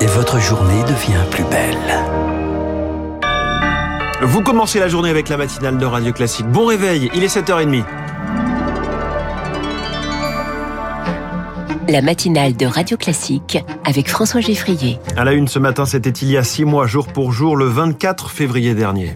Et votre journée devient plus belle. Vous commencez la journée avec la matinale de Radio Classique. Bon réveil, il est 7h30. la matinale de Radio Classique avec François Geffrier. À la une ce matin, c'était il y a six mois, jour pour jour, le 24 février dernier.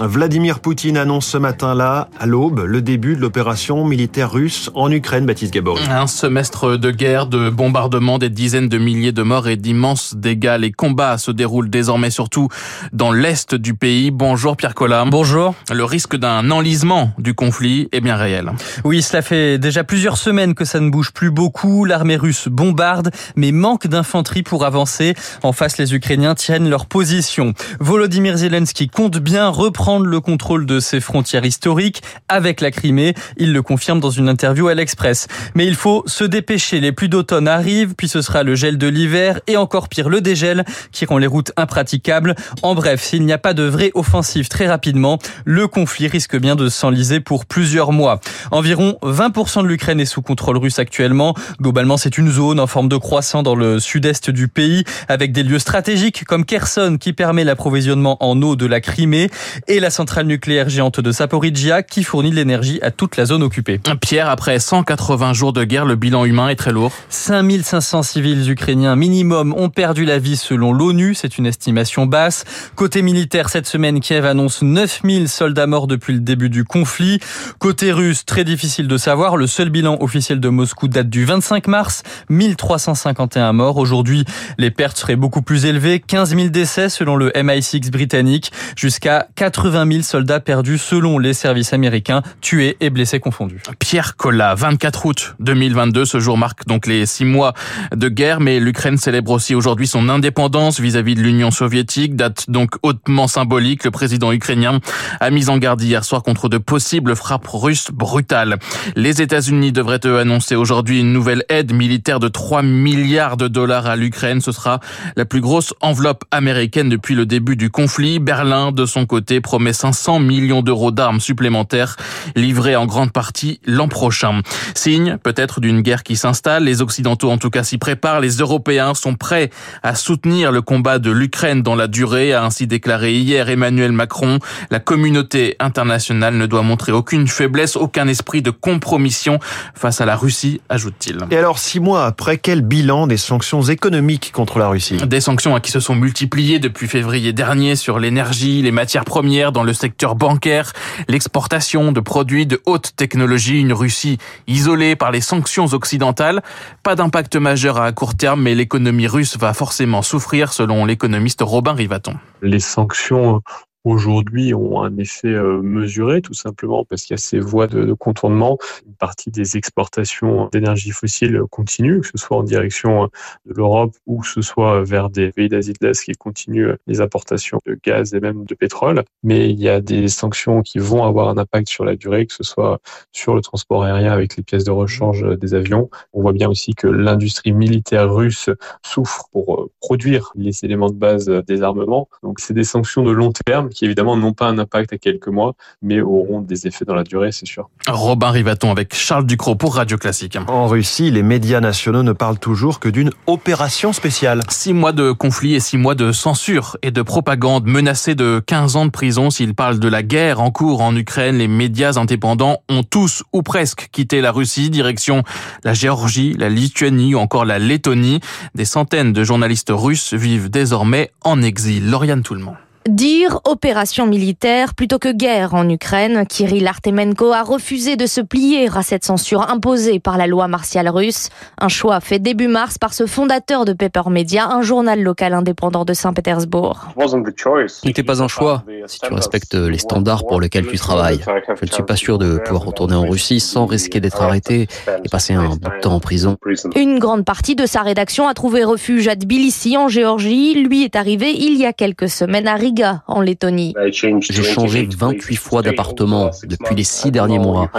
Vladimir Poutine annonce ce matin-là, à l'aube, le début de l'opération militaire russe en Ukraine, Baptiste Gabory. Un semestre de guerre, de bombardements, des dizaines de milliers de morts et d'immenses dégâts. Les combats se déroulent désormais surtout dans l'est du pays. Bonjour Pierre Collat. Bonjour. Le risque d'un enlisement du conflit est bien réel. Oui, cela fait déjà plusieurs semaines que ça ne bouge plus beaucoup. L'armée russe bombarde, mais manque d'infanterie pour avancer. En face, les Ukrainiens tiennent leur position. Volodymyr Zelensky compte bien reprendre le contrôle de ses frontières historiques avec la Crimée. Il le confirme dans une interview à l'Express. Mais il faut se dépêcher. Les pluies d'automne arrivent, puis ce sera le gel de l'hiver et encore pire le dégel qui rend les routes impraticables. En bref, s'il n'y a pas de vraie offensive très rapidement, le conflit risque bien de s'enliser pour plusieurs mois. Environ 20% de l'Ukraine est sous contrôle russe actuellement. Globalement, c'est une zone en forme de croissant dans le sud-est du pays, avec des lieux stratégiques comme Kherson qui permet l'approvisionnement en eau de la Crimée et la centrale nucléaire géante de Saporidjia qui fournit de l'énergie à toute la zone occupée. Pierre, après 180 jours de guerre, le bilan humain est très lourd. 5500 civils ukrainiens minimum ont perdu la vie selon l'ONU, c'est une estimation basse. Côté militaire, cette semaine, Kiev annonce 9000 soldats morts depuis le début du conflit. Côté russe, très difficile de savoir, le seul bilan officiel de Moscou date du 25 mars, 1351 morts. Aujourd'hui, les pertes seraient beaucoup plus élevées, 15 000 décès selon le MI6 britannique, jusqu'à 80 000 soldats perdus selon les services américains, tués et blessés confondus. Pierre Collat, 24 août 2022, ce jour marque donc les six mois de guerre, mais l'Ukraine célèbre aussi aujourd'hui son indépendance vis-à-vis de l'Union soviétique, date donc hautement symbolique. Le président ukrainien a mis en garde hier soir contre de possibles frappes russes brutales. Les États-Unis devraient eux annoncer aujourd'hui une nouvelle aide militaire de 3 milliards de dollars à l'Ukraine. Ce sera la plus grosse enveloppe américaine depuis le début du conflit. Berlin, de son côté, promet 500 millions d'euros d'armes supplémentaires livrées en grande partie l'an prochain. Signe peut-être d'une guerre qui s'installe. Les Occidentaux en tout cas s'y préparent. Les Européens sont prêts à soutenir le combat de l'Ukraine dans la durée, a ainsi déclaré hier Emmanuel Macron. La communauté internationale ne doit montrer aucune faiblesse, aucun esprit de compromission face à la Russie, ajoute-t-il. Et alors, six mois après, quel bilan des sanctions économiques contre la Russie? Des sanctions qui se sont multipliées depuis février dernier sur l'énergie, les matières premières dans le secteur bancaire, l'exportation de produits de haute technologie, une Russie isolée par les sanctions occidentales. Pas d'impact majeur à court terme, mais l'économie russe va forcément souffrir selon l'économiste Robin Rivaton. Les sanctions aujourd'hui ont un effet euh, mesuré, tout simplement parce qu'il y a ces voies de, contournement. Une partie des exportations d'énergie fossile continuent, que ce soit en direction de l'Europe ou que ce soit vers des pays d'Asie de l'Est qui continuent les importations de gaz et même de pétrole. Mais il y a des sanctions qui vont avoir un impact sur la durée, que ce soit sur le transport aérien avec les pièces de rechange des avions. On voit bien aussi que l'industrie militaire russe souffre pour produire les éléments de base des armements. Donc c'est des sanctions de long terme qui évidemment n'ont pas un impact à quelques mois, mais auront des effets dans la durée, c'est sûr. Robin Rivaton avec Charles Ducrot pour Radio Classique. En Russie, les médias nationaux ne parlent toujours que d'une opération spéciale. Six mois de conflit et six mois de censure et de propagande menacés de 15 ans de prison s'ils parlent de la guerre en cours en Ukraine. Les médias indépendants ont tous ou presque quitté la Russie, direction la Géorgie, la Lituanie ou encore la Lettonie. Des centaines de journalistes russes vivent désormais en exil. Lauriane Toulmont. Dire opération militaire plutôt que guerre en Ukraine, Kirill Artemenko a refusé de se plier à cette censure imposée par la loi martiale russe. Un choix fait début mars par ce fondateur de Paper Media, un journal local indépendant de Saint-Pétersbourg. Ce n'était pas un choix si tu respectes les standards pour lesquels tu travailles. Je ne suis pas sûr de pouvoir retourner en Russie sans risquer d'être arrêté et passer un bout de temps en prison. Une grande partie de sa rédaction a trouvé refuge à Tbilissi en Géorgie. Lui est arrivé il y a quelques semaines à Riga, en Lettonie. J'ai changé 28 fois d'appartement depuis les six derniers mois.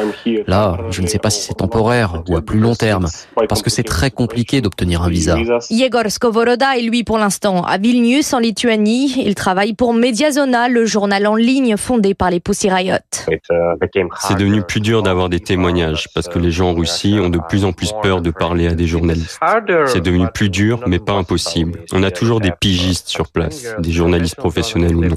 Là, je ne sais pas si c'est temporaire ou à plus long terme, parce que c'est très compliqué d'obtenir un visa. Yegor Skovoroda est lui pour l'instant à Vilnius, en Lituanie. Il travaille pour Mediazona, le journal en ligne fondé par les Pussy Riot. C'est devenu plus dur d'avoir des témoignages parce que les gens en Russie ont de plus en plus peur de parler à des journalistes. C'est devenu plus dur, mais pas impossible. On a toujours des pigistes sur place, des journalistes professionnels ou non.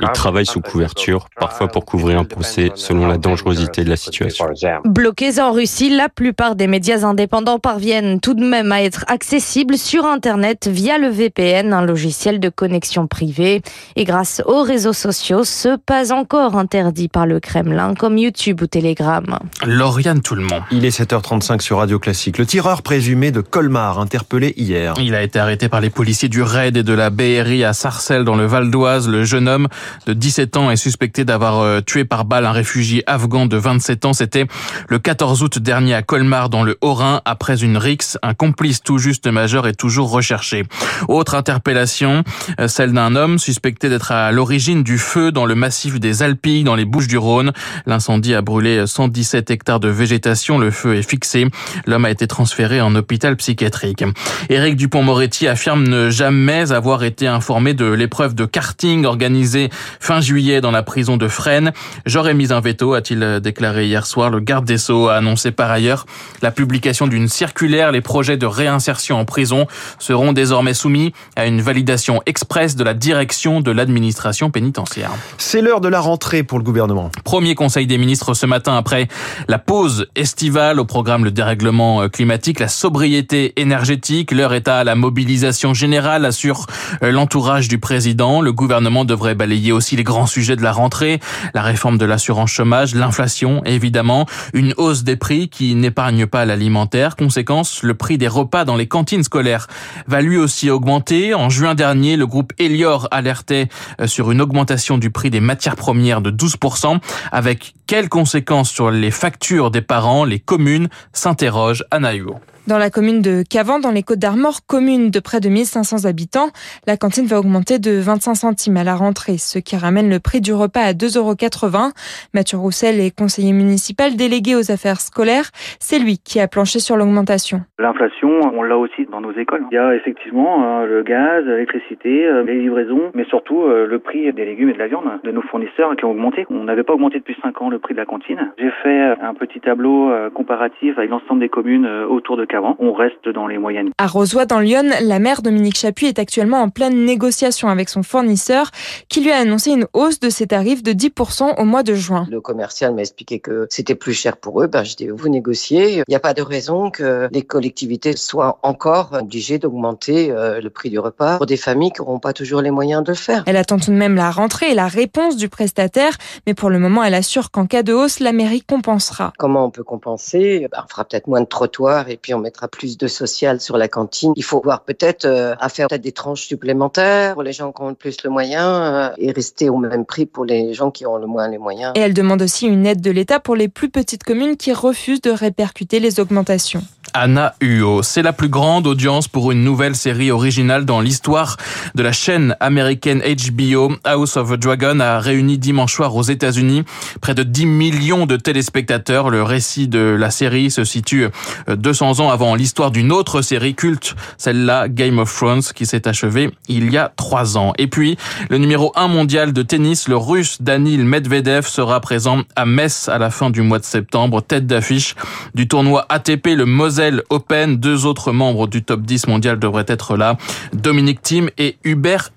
Ils travaillent sous couverture, parfois pour couvrir un procès selon la dangerosité de la situation. Bloqués en Russie, la plupart des médias indépendants parviennent tout de même à être accessibles sur Internet via le VPN, un logiciel de connexion privée. Et grâce aux réseaux sociaux, ce pas encore interdit par le Kremlin, comme YouTube ou Telegram. Lauriane tout le monde. Il est 7h35 sur Radio Classique. Le tireur présumé de Colmar, interpellé hier. Il a été arrêté par les policiers du RAID et de la BRI à Sarcelles dans le Val d'Oise. Le jeune homme de 17 ans est suspecté d'avoir euh, tué par balle un réfugié afghan de 27 ans. C'était le 14 août dernier à Colmar dans le Haut-Rhin. Après une rixe, un complice tout juste majeur est toujours recherché. Autre interpellation, euh, celle d'un homme suspecté d'être à l'origine du feu dans le massif des Alpilles dans les Bouches-du-Rhône. L'incendie a brûlé 117 hectares de végétation. Le feu est fixé. L'homme a été transféré en hôpital psychiatrique. Éric Dupont-Moretti affirme ne jamais avoir été informé de l'épreuve de karting organisée fin juillet dans la prison de Fresnes. J'aurais mis un veto, a-t-il déclaré hier soir. Le garde des Sceaux a annoncé par ailleurs la publication d'une circulaire. Les projets de réinsertion en prison seront désormais soumis à une validation express de la direction de l'administration pénitentiaire. C'est l'heure de la rentrée pour le gouvernement. Premier conseil des ministres ce matin après la pause estivale au programme le dérèglement euh, climatique, la sobriété énergétique. L'heure est à la mobilisation générale, assure euh, l'entourage du président. Le gouvernement devrait balayer aussi les grands sujets de la rentrée, la réforme de l'assurance chômage, l'inflation évidemment, une hausse des prix qui n'épargne pas l'alimentaire. Conséquence, le prix des repas dans les cantines scolaires va lui aussi augmenter. En juin dernier, le groupe Elior alertait euh, sur une augmentation du prix des matières premières de 12%, avec quelles conséquences sur les factures des parents? Les communes s'interrogent. à Naïo. Dans la commune de Cavan, dans les Côtes d'Armor, commune de près de 1500 habitants, la cantine va augmenter de 25 centimes à la rentrée, ce qui ramène le prix du repas à 2,80 euros. Mathieu Roussel est conseiller municipal délégué aux affaires scolaires. C'est lui qui a planché sur l'augmentation. L'inflation, on l'a aussi dans nos écoles. Il y a effectivement euh, le gaz, l'électricité, euh, les livraisons, mais surtout euh, le prix des légumes et de la viande de nos fournisseurs qui ont augmenté. On n'avait pas augmenté depuis 5 ans le prix de la cantine. J'ai fait un petit tableau comparatif avec l'ensemble des communes autour de Cavan on reste dans les moyennes. À Rosoy, dans Lyon, la maire Dominique Chapuis est actuellement en pleine négociation avec son fournisseur qui lui a annoncé une hausse de ses tarifs de 10% au mois de juin. Le commercial m'a expliqué que c'était plus cher pour eux. Ben, je dis, vous négociez. Il n'y a pas de raison que les collectivités soient encore obligées d'augmenter euh, le prix du repas pour des familles qui n'auront pas toujours les moyens de le faire. Elle attend tout de même la rentrée et la réponse du prestataire, mais pour le moment, elle assure qu'en cas de hausse, la mairie compensera. Comment on peut compenser? Ben, On fera peut-être moins de trottoirs et puis on mettra plus de social sur la cantine. Il faut voir peut-être euh, à faire peut-être des tranches supplémentaires pour les gens qui ont le plus le moyen euh, et rester au même prix pour les gens qui ont le moins les moyens. Et elle demande aussi une aide de l'État pour les plus petites communes qui refusent de répercuter les augmentations. Anna Uo. C'est la plus grande audience pour une nouvelle série originale dans l'histoire de la chaîne américaine HBO. House of a Dragon a réuni dimanche soir aux États-Unis près de 10 millions de téléspectateurs. Le récit de la série se situe 200 ans avant l'histoire d'une autre série culte, celle-là Game of Thrones, qui s'est achevée il y a 3 ans. Et puis, le numéro 1 mondial de tennis, le russe Danil Medvedev, sera présent à Metz à la fin du mois de septembre, tête d'affiche du tournoi ATP, le Moselle Open. Deux autres membres du top 10 mondial devraient être là. Dominique Thiem et Hubert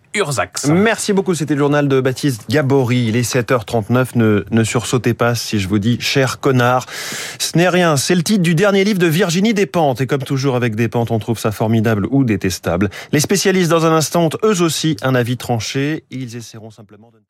Merci beaucoup, c'était le journal de Baptiste Gabory. Il est 7h39, ne, ne sursautez pas si je vous dis cher connard. Ce n'est rien, c'est le titre du dernier livre de Virginie Despentes. Et comme toujours avec Despentes, on trouve ça formidable ou détestable. Les spécialistes dans un instant ont eux aussi un avis tranché. Ils essaieront simplement de...